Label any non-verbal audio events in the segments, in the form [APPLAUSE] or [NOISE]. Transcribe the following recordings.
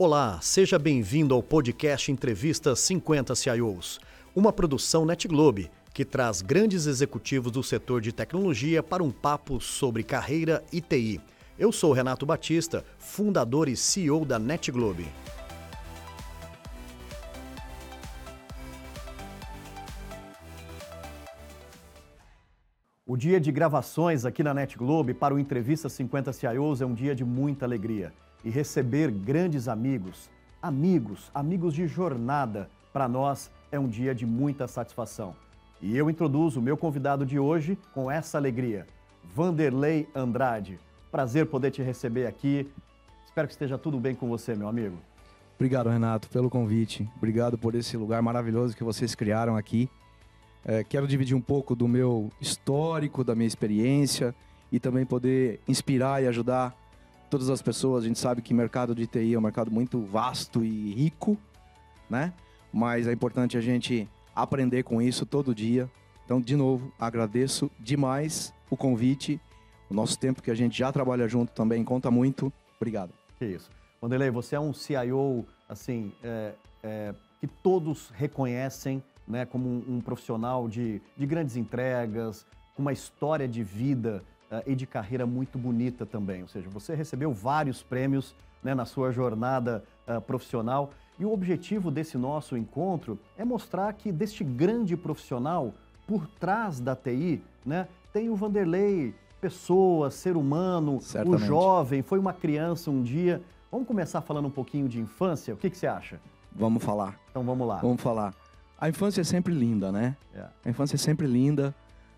Olá, seja bem-vindo ao podcast Entrevista 50 CIOs, uma produção NetGlobe que traz grandes executivos do setor de tecnologia para um papo sobre carreira e TI. Eu sou Renato Batista, fundador e CEO da NetGlobe. O dia de gravações aqui na NetGlobe para o Entrevista 50 CIOs é um dia de muita alegria. E receber grandes amigos, amigos, amigos de jornada, para nós é um dia de muita satisfação. E eu introduzo o meu convidado de hoje com essa alegria, Vanderlei Andrade. Prazer poder te receber aqui. Espero que esteja tudo bem com você, meu amigo. Obrigado, Renato, pelo convite. Obrigado por esse lugar maravilhoso que vocês criaram aqui. É, quero dividir um pouco do meu histórico, da minha experiência e também poder inspirar e ajudar todas as pessoas. A gente sabe que o mercado de TI é um mercado muito vasto e rico, né? Mas é importante a gente aprender com isso todo dia. Então, de novo, agradeço demais o convite. O nosso tempo que a gente já trabalha junto também conta muito. Obrigado. Que isso. Wanderlei, você é um CIO, assim, é, é, que todos reconhecem né, como um, um profissional de, de, grandes entregas, com uma história de vida uh, e de carreira muito bonita também. Ou seja, você recebeu vários prêmios né, na sua jornada uh, profissional. E o objetivo desse nosso encontro é mostrar que deste grande profissional, por trás da TI, né, tem o Vanderlei, pessoa, ser humano, Certamente. o jovem, foi uma criança um dia. Vamos começar falando um pouquinho de infância? O que, que você acha? Vamos falar. Então vamos lá. Vamos falar. A infância é sempre linda, né? É. A infância é sempre linda.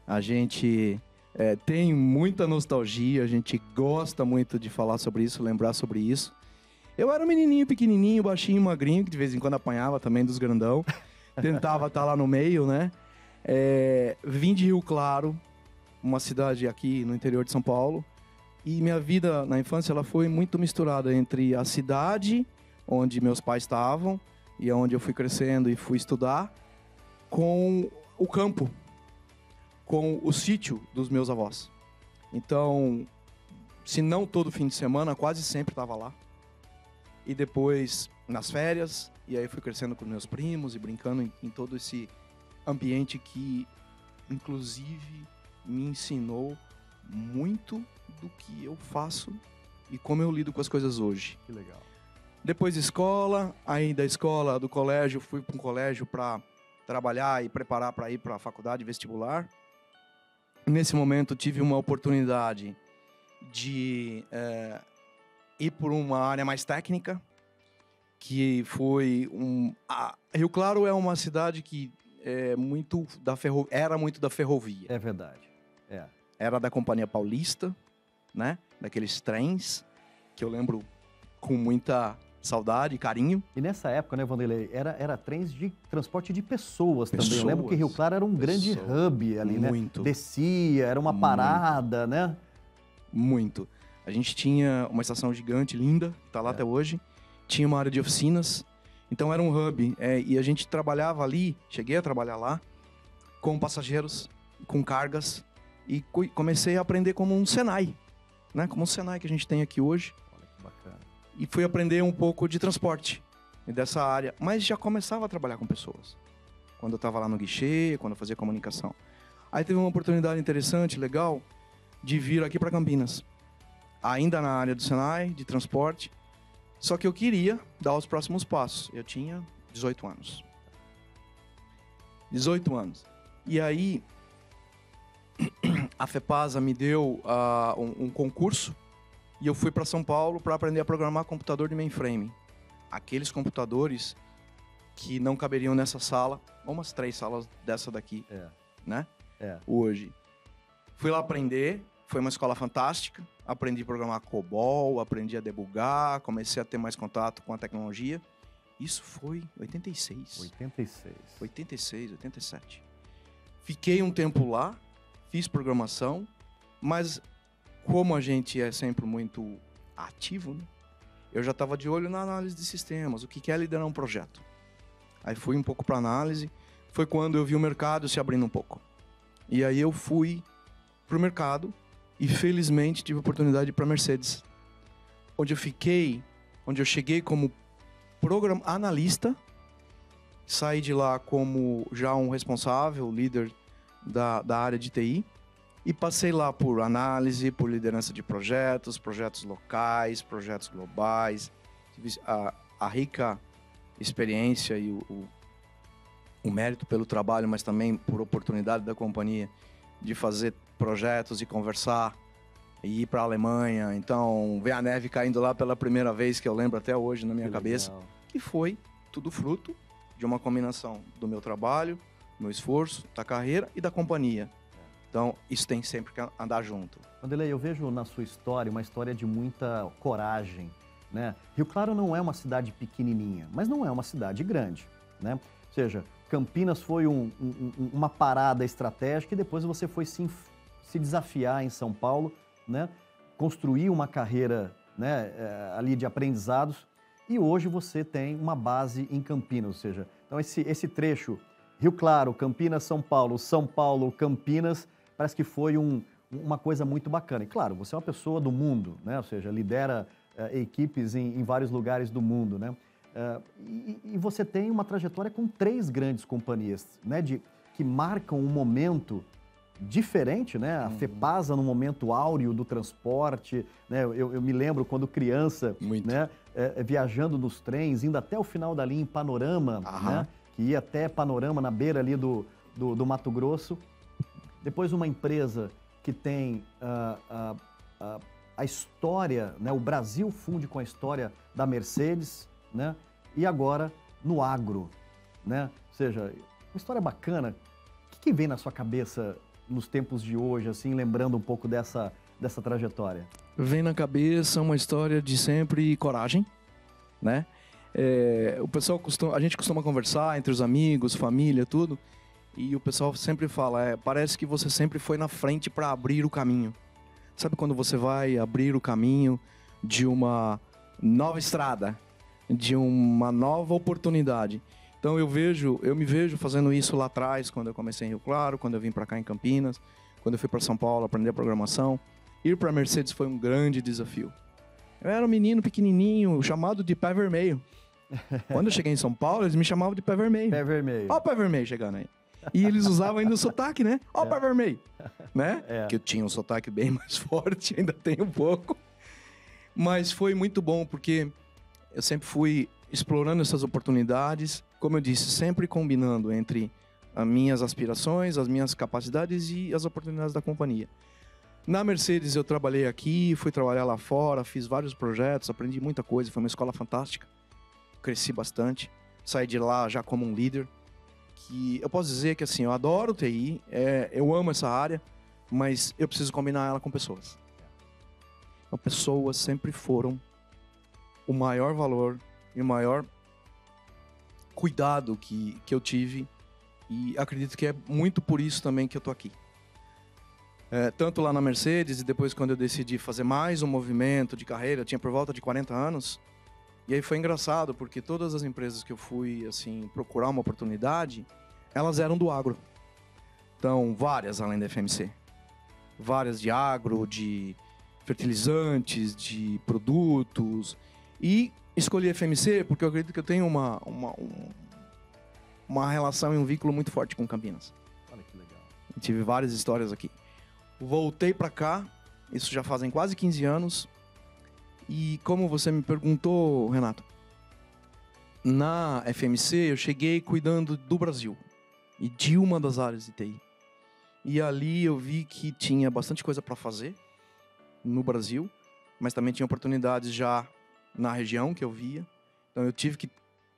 A gente é, tem muita nostalgia, a gente gosta muito de falar sobre isso, lembrar sobre isso. Eu era um menininho pequenininho, baixinho, magrinho, que de vez em quando apanhava também dos grandão. [LAUGHS] Tentava estar tá lá no meio, né? É, vim de Rio Claro, uma cidade aqui no interior de São Paulo. E minha vida na infância ela foi muito misturada entre a cidade onde meus pais estavam e onde eu fui crescendo e fui estudar, com o campo, com o sítio dos meus avós. Então, se não todo fim de semana, quase sempre estava lá. E depois nas férias, e aí fui crescendo com meus primos e brincando em, em todo esse ambiente que, inclusive, me ensinou muito do que eu faço e como eu lido com as coisas hoje. Que legal. Depois escola, aí da escola, do colégio, fui para um colégio para trabalhar e preparar para ir para a faculdade vestibular. Nesse momento tive uma oportunidade de é, ir por uma área mais técnica, que foi um. A Rio Claro é uma cidade que é muito da ferro, era muito da ferrovia. É verdade. É. Era da Companhia Paulista, né? Daqueles trens que eu lembro com muita saudade, carinho. E nessa época, né, Vanderlei, era, era trens de transporte de pessoas, pessoas. também. Eu lembro que Rio Claro era um pessoas. grande hub ali, né? Muito. Descia, era uma parada, Muito. né? Muito. A gente tinha uma estação gigante, linda, que tá lá é. até hoje. Tinha uma área de oficinas. Então era um hub. É, e a gente trabalhava ali, cheguei a trabalhar lá, com passageiros, com cargas. E comecei a aprender como um Senai, né? Como um Senai que a gente tem aqui hoje e fui aprender um pouco de transporte dessa área, mas já começava a trabalhar com pessoas. Quando eu estava lá no guichê, quando eu fazia comunicação. Aí teve uma oportunidade interessante, legal, de vir aqui para Campinas. Ainda na área do Senai, de transporte. Só que eu queria dar os próximos passos. Eu tinha 18 anos. 18 anos. E aí, [CLEARS THROAT] a FEPASA me deu uh, um, um concurso e eu fui para São Paulo para aprender a programar computador de mainframe. Aqueles computadores que não caberiam nessa sala, umas três salas dessa daqui, é. né? É. Hoje. Fui lá aprender, foi uma escola fantástica. Aprendi a programar COBOL, aprendi a debugar, comecei a ter mais contato com a tecnologia. Isso foi 86. 86. 86, 87. Fiquei um tempo lá, fiz programação, mas como a gente é sempre muito ativo, né? eu já estava de olho na análise de sistemas, o que é liderar um projeto. Aí fui um pouco para análise, foi quando eu vi o mercado se abrindo um pouco. E aí eu fui para o mercado e felizmente tive oportunidade para Mercedes, onde eu fiquei, onde eu cheguei como program analista. Saí de lá como já um responsável, líder da, da área de TI. E passei lá por análise, por liderança de projetos, projetos locais, projetos globais. A, a rica experiência e o, o, o mérito pelo trabalho, mas também por oportunidade da companhia de fazer projetos e conversar e ir para a Alemanha. Então, ver a neve caindo lá pela primeira vez, que eu lembro até hoje na minha que cabeça. Legal. E foi tudo fruto de uma combinação do meu trabalho, meu esforço, da carreira e da companhia. Então, isso tem sempre que andar junto. Wanderlei, eu vejo na sua história uma história de muita coragem. Né? Rio Claro não é uma cidade pequenininha, mas não é uma cidade grande. Né? Ou seja, Campinas foi um, um, uma parada estratégica e depois você foi se, se desafiar em São Paulo, né? construir uma carreira né, eh, ali de aprendizados e hoje você tem uma base em Campinas, ou seja, então esse, esse trecho Rio Claro, Campinas, São Paulo, São Paulo, Campinas, parece que foi um, uma coisa muito bacana. E claro, você é uma pessoa do mundo, né? ou seja, lidera uh, equipes em, em, vários lugares do mundo. Né? Uh, e, e, você tem uma trajetória com três grandes companhias né? de, que marcam um momento diferente, né? A uhum. FEPASA no momento áureo do transporte, né? Eu, eu me lembro quando criança, Muito. né? É, viajando nos trens, indo até o final da linha em Panorama, né? Que ia até Panorama na beira ali do, do, do Mato Grosso. Depois uma empresa que tem uh, uh, uh, a história, né? o Brasil funde com a história da Mercedes, né? e agora no agro. Né? Ou seja, uma história bacana. O que, que vem na sua cabeça nos tempos de hoje, assim, lembrando um pouco dessa, dessa trajetória? Vem na cabeça uma história de sempre coragem, né? É, o pessoal costuma, a gente costuma conversar entre os amigos, família, tudo. E o pessoal sempre fala, é, parece que você sempre foi na frente para abrir o caminho. Sabe quando você vai abrir o caminho de uma nova estrada, de uma nova oportunidade? Então eu vejo, eu me vejo fazendo isso lá atrás, quando eu comecei em Rio Claro, quando eu vim para cá em Campinas, quando eu fui para São Paulo aprender programação. Ir para Mercedes foi um grande desafio. Eu era um menino pequenininho, chamado de pé vermelho. [LAUGHS] Quando eu cheguei em São Paulo, eles me chamavam de pé vermelho. Pé vermelho. Ó o pé vermelho chegando aí. E eles usavam ainda o sotaque, né? Ó, é. vermelho. Né? É. Que eu tinha um sotaque bem [LAUGHS] mais forte, ainda tenho um pouco. Mas foi muito bom, porque eu sempre fui explorando essas oportunidades. Como eu disse, sempre combinando entre as minhas aspirações, as minhas capacidades e as oportunidades da companhia. Na Mercedes eu trabalhei aqui, fui trabalhar lá fora, fiz vários projetos, aprendi muita coisa, foi uma escola fantástica. Cresci bastante, saí de lá já como um líder que eu posso dizer que assim, eu adoro TI, é, eu amo essa área, mas eu preciso combinar ela com pessoas. Então, pessoas sempre foram o maior valor e o maior cuidado que, que eu tive e acredito que é muito por isso também que eu tô aqui. É, tanto lá na Mercedes e depois quando eu decidi fazer mais um movimento de carreira, eu tinha por volta de 40 anos, e aí foi engraçado, porque todas as empresas que eu fui assim procurar uma oportunidade, elas eram do agro. Então, várias além da FMC. Várias de agro, de fertilizantes, de produtos. E escolhi FMC porque eu acredito que eu tenho uma, uma, uma relação e um vínculo muito forte com Campinas. Olha que legal. Eu tive várias histórias aqui. Voltei para cá, isso já fazem quase 15 anos, e como você me perguntou, Renato, na FMC eu cheguei cuidando do Brasil e de uma das áreas de TI. E ali eu vi que tinha bastante coisa para fazer no Brasil, mas também tinha oportunidades já na região que eu via. Então eu tive que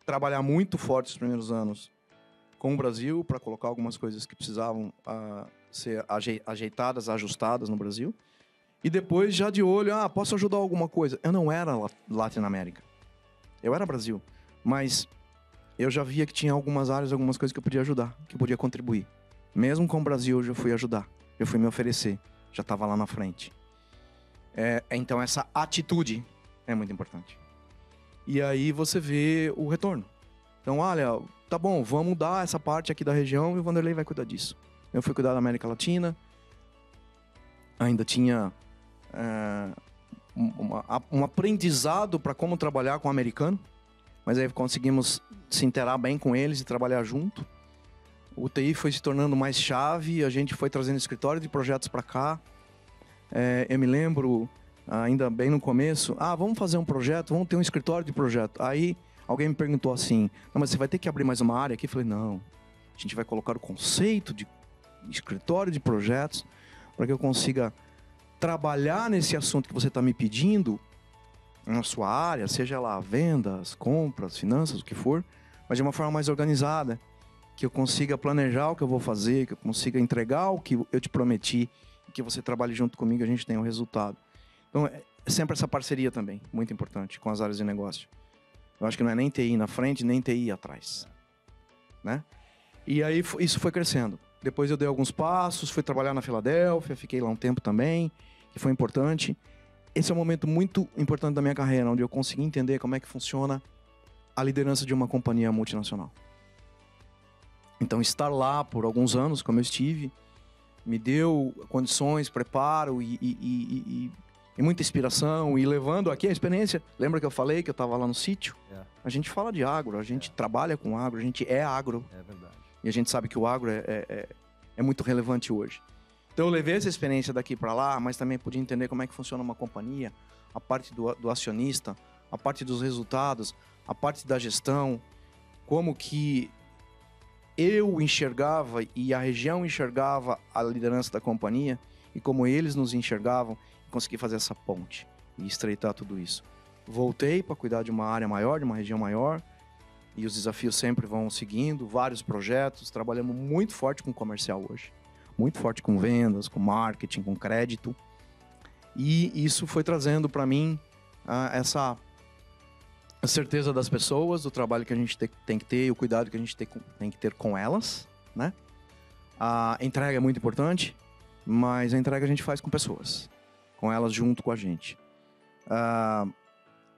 trabalhar muito forte os primeiros anos com o Brasil para colocar algumas coisas que precisavam uh, ser ajeitadas, ajustadas no Brasil. E depois, já de olho, ah, posso ajudar alguma coisa? Eu não era Latinoamérica. Eu era Brasil. Mas eu já via que tinha algumas áreas, algumas coisas que eu podia ajudar, que eu podia contribuir. Mesmo com o Brasil, eu já fui ajudar. Eu fui me oferecer. Já estava lá na frente. É, então, essa atitude é muito importante. E aí você vê o retorno. Então, olha, tá bom, vamos mudar essa parte aqui da região e o Vanderlei vai cuidar disso. Eu fui cuidar da América Latina. Ainda tinha é, uma, um aprendizado para como trabalhar com o americano. mas aí conseguimos se interar bem com eles e trabalhar junto. O TI foi se tornando mais chave, a gente foi trazendo escritório de projetos para cá. É, eu me lembro, ainda bem no começo, ah, vamos fazer um projeto, vamos ter um escritório de projeto. Aí alguém me perguntou assim, mas você vai ter que abrir mais uma área aqui? Eu falei, não, a gente vai colocar o conceito de escritório de projetos para que eu consiga trabalhar nesse assunto que você está me pedindo na sua área, seja lá vendas, compras, finanças, o que for, mas de uma forma mais organizada, que eu consiga planejar o que eu vou fazer, que eu consiga entregar o que eu te prometi, que você trabalhe junto comigo, a gente tenha um resultado. Então, é sempre essa parceria também, muito importante com as áreas de negócio. Eu acho que não é nem TI na frente, nem TI atrás, né? E aí isso foi crescendo. Depois eu dei alguns passos, fui trabalhar na Filadélfia, fiquei lá um tempo também, foi importante esse é um momento muito importante da minha carreira, onde eu consegui entender como é que funciona a liderança de uma companhia multinacional. Então, estar lá por alguns anos, como eu estive, me deu condições, preparo e, e, e, e, muita inspiração. E levando aqui a experiência. Lembra que eu falei que eu estava lá no sítio? É. A gente fala de agro, a gente é. trabalha com agro, a gente é agro. É verdade. E a gente sabe que o agro é, é, é, é muito relevante hoje. Então eu levei essa experiência daqui para lá, mas também pude entender como é que funciona uma companhia, a parte do, do acionista, a parte dos resultados, a parte da gestão, como que eu enxergava e a região enxergava a liderança da companhia e como eles nos enxergavam, consegui fazer essa ponte e estreitar tudo isso. Voltei para cuidar de uma área maior, de uma região maior, e os desafios sempre vão seguindo, vários projetos, trabalhamos muito forte com comercial hoje muito forte com vendas, com marketing, com crédito. E isso foi trazendo para mim uh, essa certeza das pessoas, do trabalho que a gente tem que ter, o cuidado que a gente tem que ter com elas, né? A entrega é muito importante, mas a entrega a gente faz com pessoas, com elas junto com a gente.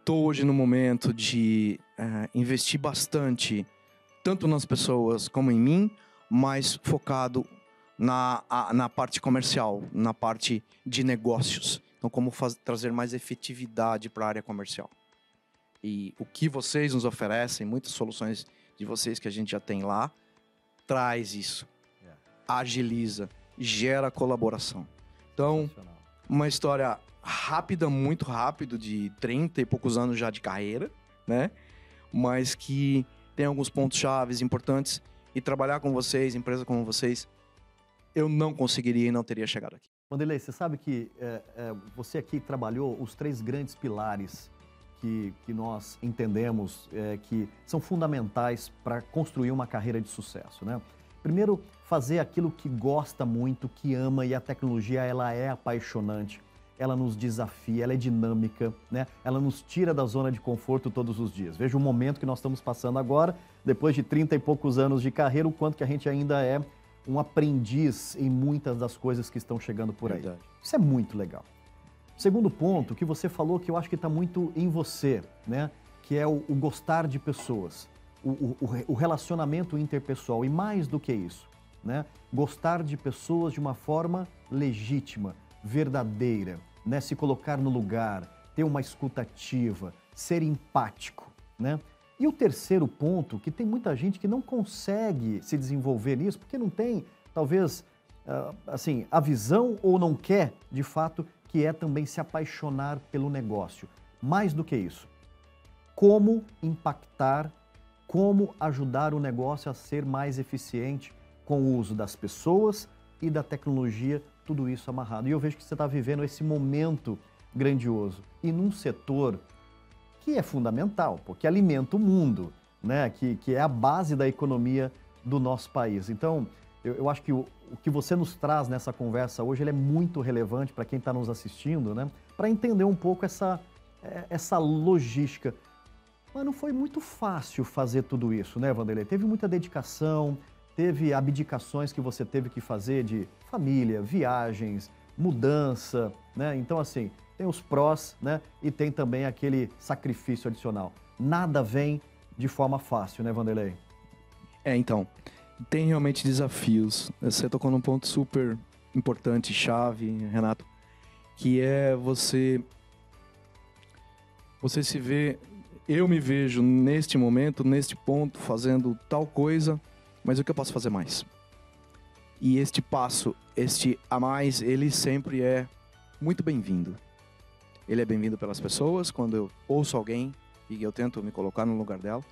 Estou uh, hoje no momento de uh, investir bastante, tanto nas pessoas como em mim, mas focado na, a, na parte comercial, na parte de negócios. Então, como faz, trazer mais efetividade para a área comercial. E o que vocês nos oferecem, muitas soluções de vocês que a gente já tem lá, traz isso. É. Agiliza, gera colaboração. Então, uma história rápida, muito rápido, de 30 e poucos anos já de carreira, né? Mas que tem alguns pontos chaves importantes e trabalhar com vocês, empresa como vocês, eu não conseguiria e não teria chegado aqui. Wanderlei, você sabe que é, é, você aqui trabalhou os três grandes pilares que, que nós entendemos é, que são fundamentais para construir uma carreira de sucesso, né? Primeiro, fazer aquilo que gosta muito, que ama e a tecnologia ela é apaixonante, ela nos desafia, ela é dinâmica, né? Ela nos tira da zona de conforto todos os dias. Veja o momento que nós estamos passando agora, depois de 30 e poucos anos de carreira, o quanto que a gente ainda é um aprendiz em muitas das coisas que estão chegando por aí. Verdade. Isso é muito legal. Segundo ponto, que você falou que eu acho que está muito em você, né? Que é o, o gostar de pessoas, o, o, o, relacionamento interpessoal. E mais do que isso, né? Gostar de pessoas de uma forma legítima, verdadeira, né? Se colocar no lugar, ter uma escutativa, ser empático, né? E o terceiro ponto, que tem muita gente que não consegue se desenvolver nisso, porque não tem, talvez, ah, assim, a visão ou não quer, de fato, que é também se apaixonar pelo negócio. Mais do que isso, como impactar, como ajudar o negócio a ser mais eficiente com o uso das pessoas e da tecnologia, tudo isso amarrado. E eu vejo que você está vivendo esse momento grandioso. E num setor que é fundamental, porque alimenta o mundo, né? que, que é a base da economia do nosso país. Então, eu, eu acho que o, o, que você nos traz nessa conversa hoje ele é muito relevante para quem está nos assistindo, né? para entender um pouco essa, é, essa logística. Mas não foi muito fácil fazer tudo isso, né, Vanderlei? Teve muita dedicação, teve abdicações que você teve que fazer de família, viagens, mudança, né? Então, assim, tem os prós, né? E tem também aquele sacrifício adicional. Nada vem de forma fácil, né, Vanderlei? É, então, tem realmente desafios. Você tocou num ponto super importante, chave, Renato, que é você você se vê eu me vejo neste momento, neste ponto, fazendo tal coisa, mas o que eu posso fazer mais? E este passo, este a mais, ele sempre é muito bem-vindo. Ele é bem-vindo pelas pessoas quando eu ouço alguém e eu tento me colocar no lugar dela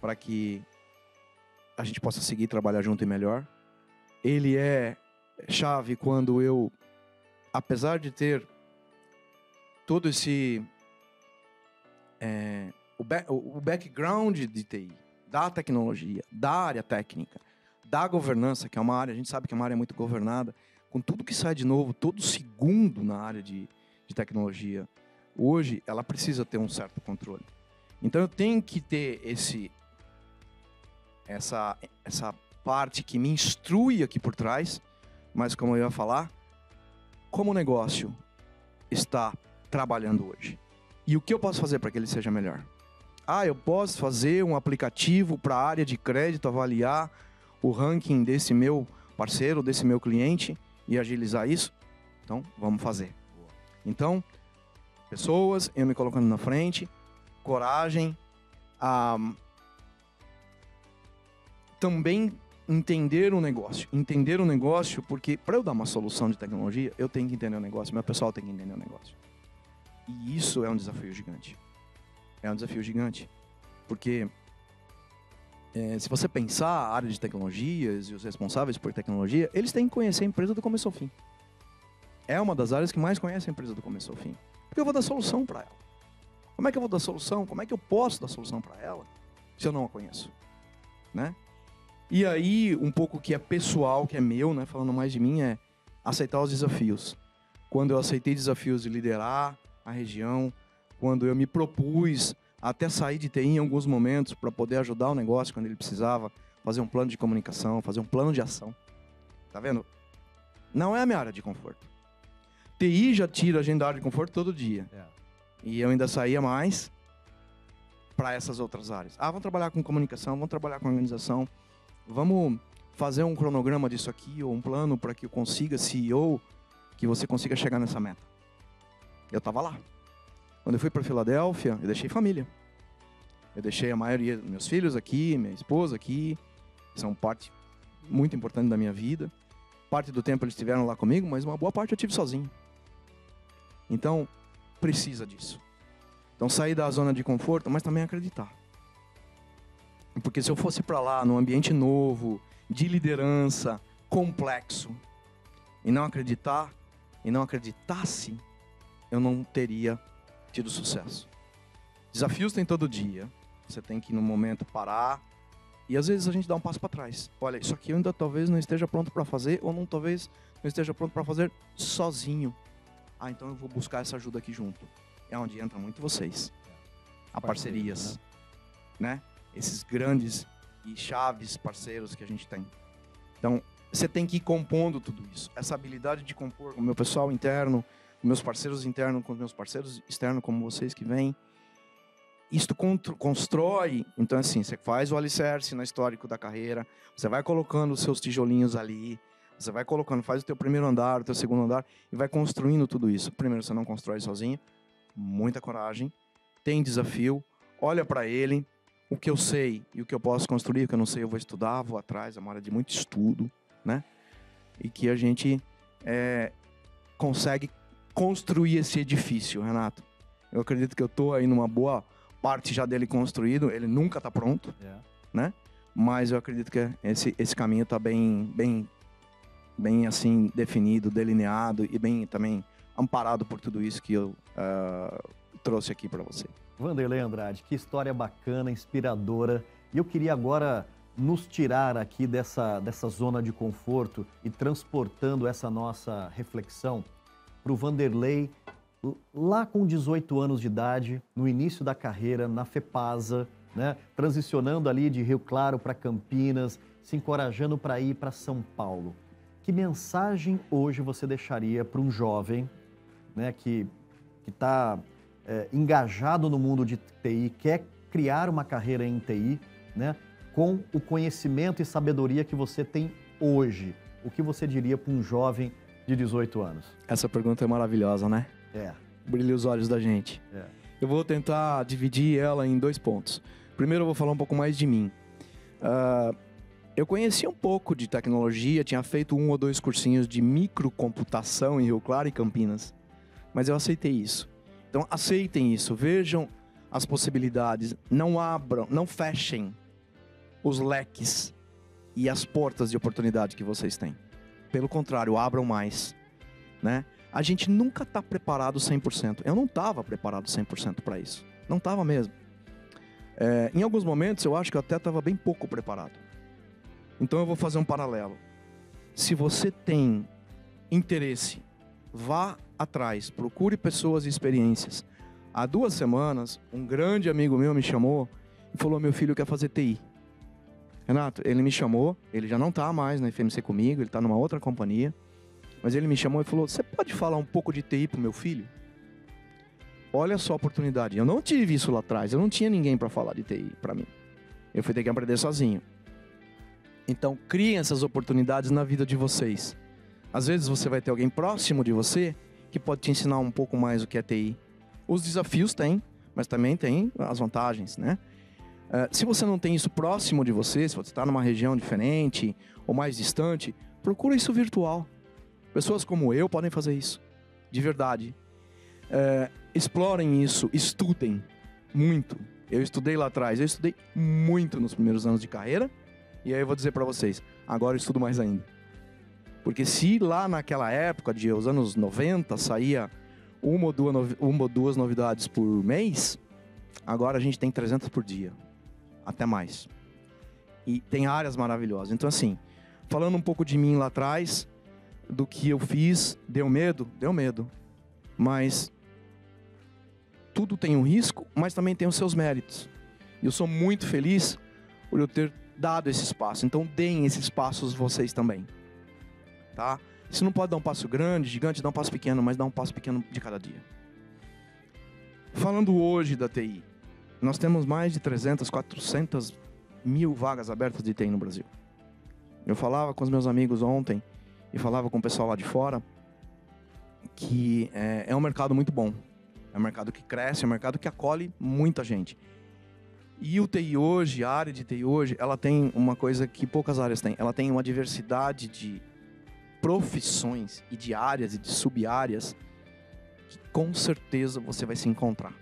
para que a gente possa seguir trabalhar junto e melhor. Ele é chave quando eu, apesar de ter todo esse é, o, back, o background de TI, da tecnologia, da área técnica, da governança, que é uma área, a gente sabe que é uma área muito governada, com tudo que sai de novo, todo segundo na área de, de tecnologia, hoje ela precisa ter um certo controle. Então eu tenho que ter esse essa essa parte que me instrui aqui por trás, mas como eu ia falar, como o negócio está trabalhando hoje. E o que eu posso fazer para que ele seja melhor? Ah, eu posso fazer um aplicativo para a área de crédito avaliar o ranking desse meu parceiro, desse meu cliente e agilizar isso? Então, vamos fazer. Então, pessoas, eu me colocando na frente, coragem, a também entender o negócio. Entender o negócio, porque para eu dar uma solução de tecnologia, eu tenho que entender o negócio, meu pessoal tem que entender o negócio. E isso é um desafio gigante. É um desafio gigante. Porque é, se você pensar a área de tecnologias e os responsáveis por tecnologia, eles têm que conhecer a empresa do começo ao fim. É uma das áreas que mais conhece a empresa do começo ao fim. Porque eu vou dar solução para ela. Como é que eu vou dar solução? Como é que eu posso dar solução para ela se eu não a conheço? Né? E aí, um pouco que é pessoal, que é meu, né, falando mais de mim, é aceitar os desafios. Quando eu aceitei desafios de liderar a região, quando eu me propus até sair de TI em alguns momentos para poder ajudar o negócio quando ele precisava, fazer um plano de comunicação, fazer um plano de ação. Tá vendo? Não é a minha área de conforto. TI já tira a gente da área de conforto todo dia. É. E eu ainda saía mais para essas outras áreas. Ah, vamos trabalhar com comunicação, vamos trabalhar com organização, vamos fazer um cronograma disso aqui ou um plano para que eu consiga CEO, que você consiga chegar nessa meta. Eu estava lá. Quando eu fui para Filadélfia, eu deixei família. Eu deixei a maioria dos meus filhos aqui, minha esposa aqui, são parte muito importante da minha vida. Parte do tempo eles estiveram lá comigo, mas uma boa parte eu tive sozinho. Então, precisa disso. Então, sair da zona de conforto, mas também acreditar. Porque se eu fosse para lá num ambiente novo, de liderança, complexo, e não acreditar, e não acreditasse, eu não teria tido sucesso. Desafios tem todo dia. Você tem que, no momento, parar. E às vezes a gente dá um passo para trás. Olha, isso aqui eu ainda talvez não esteja pronto para fazer, ou não talvez não esteja pronto para fazer sozinho. Ah, então eu vou buscar essa ajuda aqui junto. É onde entra muito vocês. A parcerias, né? Esses grandes e chaves parceiros que a gente tem. Então, você tem que ir compondo tudo isso. Essa habilidade de compor com o meu pessoal interno, com meus parceiros internos, com meus parceiros externos, como vocês que vêm. Isto constrói, então assim, você faz o alicerce no histórico da carreira, você vai colocando os seus tijolinhos ali, você vai colocando, faz o teu primeiro andar, o teu segundo andar e vai construindo tudo isso. Primeiro, você não constrói sozinho, muita coragem, tem desafio, olha para ele, o que eu sei e o que eu posso construir, o que eu não sei eu vou estudar, vou atrás, é uma área de muito estudo, né? E que a gente é, consegue construir esse edifício, Renato. Eu acredito que eu estou aí numa boa parte já dele construído, ele nunca está pronto, yeah. É. né? Mas eu acredito que esse, esse caminho está bem, bem, bem assim definido, delineado e bem também amparado por tudo isso que eu uh, trouxe aqui para você. Vanderlei Andrade, que história bacana, inspiradora. E eu queria agora nos tirar aqui dessa, dessa zona de conforto e transportando essa nossa reflexão para o Vanderlei, lá com 18 anos de idade, no início da carreira, na FEPASA, né? transicionando ali de Rio Claro para Campinas, se encorajando para ir para São Paulo. Que mensagem hoje você deixaria para um jovem né, que está é, engajado no mundo de TI, quer criar uma carreira em TI, né, com o conhecimento e sabedoria que você tem hoje? O que você diria para um jovem de 18 anos? Essa pergunta é maravilhosa, né? É. Brilha os olhos da gente. É. Eu vou tentar dividir ela em dois pontos. Primeiro, eu vou falar um pouco mais de mim. Uh, eu conhecia um pouco de tecnologia, tinha feito um ou dois cursinhos de microcomputação em Rio Claro e Campinas, mas eu aceitei isso. Então, aceitem isso, vejam as possibilidades, não abram, não fechem os leques e as portas de oportunidade que vocês têm. Pelo contrário, abram mais, né? A gente nunca está preparado 100%. Eu não estava preparado 100% para isso. Não estava mesmo. É, em alguns momentos eu acho que eu até estava bem pouco preparado. Então eu vou fazer um paralelo. Se você tem interesse, vá atrás, procure pessoas e experiências. Há duas semanas, um grande amigo meu me chamou e falou: Meu filho quer fazer TI. Renato, ele me chamou, ele já não está mais na FMC comigo, ele está numa outra companhia. Mas ele me chamou e falou: Você pode falar um pouco de TI para o meu filho? Olha só a oportunidade. Eu não tive isso lá atrás. Eu não tinha ninguém para falar de TI para mim. Eu fui ter que aprender sozinho. Então, criem essas oportunidades na vida de vocês. Às vezes você vai ter alguém próximo de você que pode te ensinar um pouco mais o que é TI. Os desafios têm, mas também tem as vantagens, né? Uh, se você não tem isso próximo de você, se você está numa região diferente ou mais distante, procura isso virtual. Pessoas como eu podem fazer isso, de verdade. É, explorem isso, estudem muito. Eu estudei lá atrás, eu estudei muito nos primeiros anos de carreira. E aí eu vou dizer para vocês, agora eu estudo mais ainda. Porque se lá naquela época, de os anos 90, saía uma ou duas, uma ou duas novidades por mês, agora a gente tem 300 por dia. Até mais. E tem áreas maravilhosas. Então, assim, falando um pouco de mim lá atrás, do que eu fiz, deu medo? Deu medo. Mas tudo tem um risco, mas também tem os seus méritos. Eu sou muito feliz por eu ter dado esse espaço. Então deem esses passos vocês também. Tá? Se não pode dar um passo grande, gigante, dá um passo pequeno, mas dá um passo pequeno de cada dia. Falando hoje da TI, nós temos mais de 300, 400 mil vagas abertas de TI no Brasil. Eu falava com os meus amigos ontem e falava com o pessoal lá de fora que é, é um mercado muito bom. É um mercado que cresce, é um mercado que acolhe muita gente. E o TI hoje, a área de TI hoje, ela tem uma coisa que poucas áreas têm. Ela tem uma diversidade de profissões e de áreas e de sub-áreas que com certeza você vai se encontrar.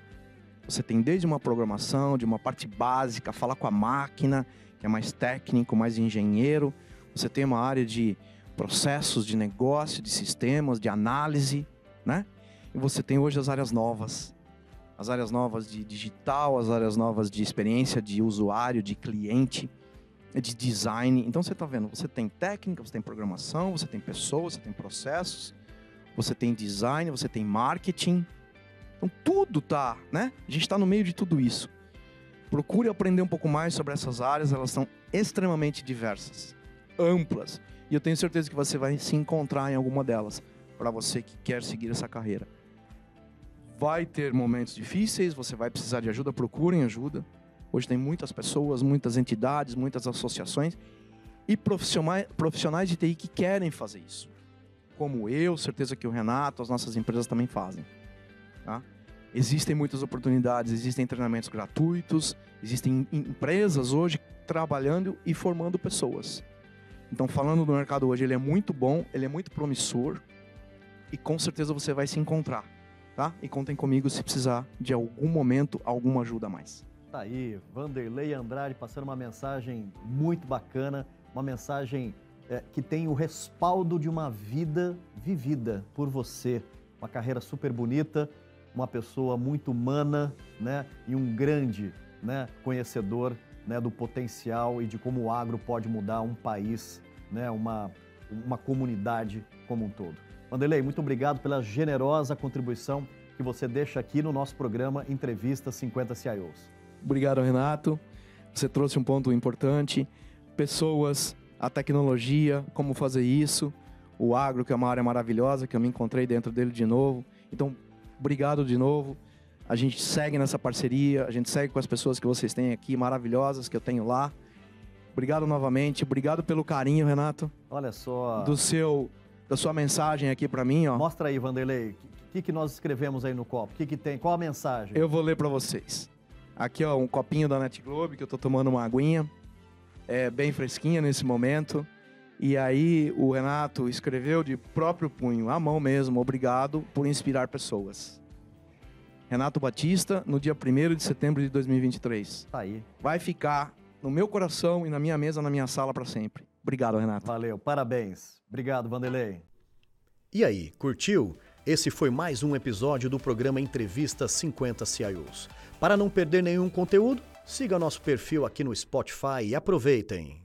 Você tem desde uma programação, de uma parte básica, falar com a máquina, que é mais técnico, mais engenheiro. Você tem uma área de processos de negócio, de sistemas, de análise, né? E você tem hoje as áreas novas. As áreas novas de digital, as áreas novas de experiência de usuário, de cliente, de design. Então você está vendo, você tem técnica, você tem programação, você tem pessoas, você tem processos, você tem design, você tem marketing. Então tudo tá, né? A gente está no meio de tudo isso. Procure aprender um pouco mais sobre essas áreas, elas são extremamente diversas, amplas. E eu tenho certeza que você vai se encontrar em alguma delas, para você que quer seguir essa carreira vai ter momentos difíceis, você vai precisar de ajuda, procurem ajuda. Hoje tem muitas pessoas, muitas entidades, muitas associações e profissionais, profissionais de TI que querem fazer isso. Como eu, certeza que o Renato, as nossas empresas também fazem. Tá? Existem muitas oportunidades, existem treinamentos gratuitos, existem empresas hoje trabalhando e formando pessoas. Então, falando do mercado hoje, ele é muito bom, ele é muito promissor e com certeza você vai se encontrar tá? E contem comigo se precisar de algum momento, alguma ajuda a mais. Tá aí, Vanderlei Andrade passando uma mensagem muito bacana, uma mensagem é, que tem o respaldo de uma vida vivida por você, uma carreira super bonita, uma pessoa muito humana, né? E um grande, né, conhecedor, né, do potencial e de como o agro pode mudar um país, né, uma uma comunidade como um todo. Vanderlei, muito obrigado pela generosa contribuição que você deixa aqui no nosso programa Entrevista 50 CIOs. Obrigado, Renato. Você trouxe um ponto importante. Pessoas, a tecnologia, como fazer isso. O agro, que é uma área maravilhosa, que eu me encontrei dentro dele de novo. Então, obrigado de novo. A gente segue nessa parceria, a gente segue com as pessoas que vocês têm aqui, maravilhosas, que eu tenho lá. Obrigado novamente, obrigado pelo carinho, Renato. Olha só. Do seu da sua mensagem aqui para mim, ó. Mostra aí, Vanderlei. O que, que nós escrevemos aí no copo? O que, que tem? Qual a mensagem? Eu vou ler para vocês. Aqui, ó, um copinho da Net Globe, que eu tô tomando uma aguinha. É bem fresquinha nesse momento. E aí o Renato escreveu de próprio punho, à mão mesmo, obrigado por inspirar pessoas. Renato Batista, no dia 1 de setembro de 2023. Tá aí. Vai ficar no meu coração e na minha mesa, na minha sala para sempre. Obrigado, Renato. Valeu, parabéns. Obrigado, Vanderlei. E aí, curtiu? Esse foi mais um episódio do programa Entrevista 50 CIOs. Para não perder nenhum conteúdo, siga nosso perfil aqui no Spotify e aproveitem.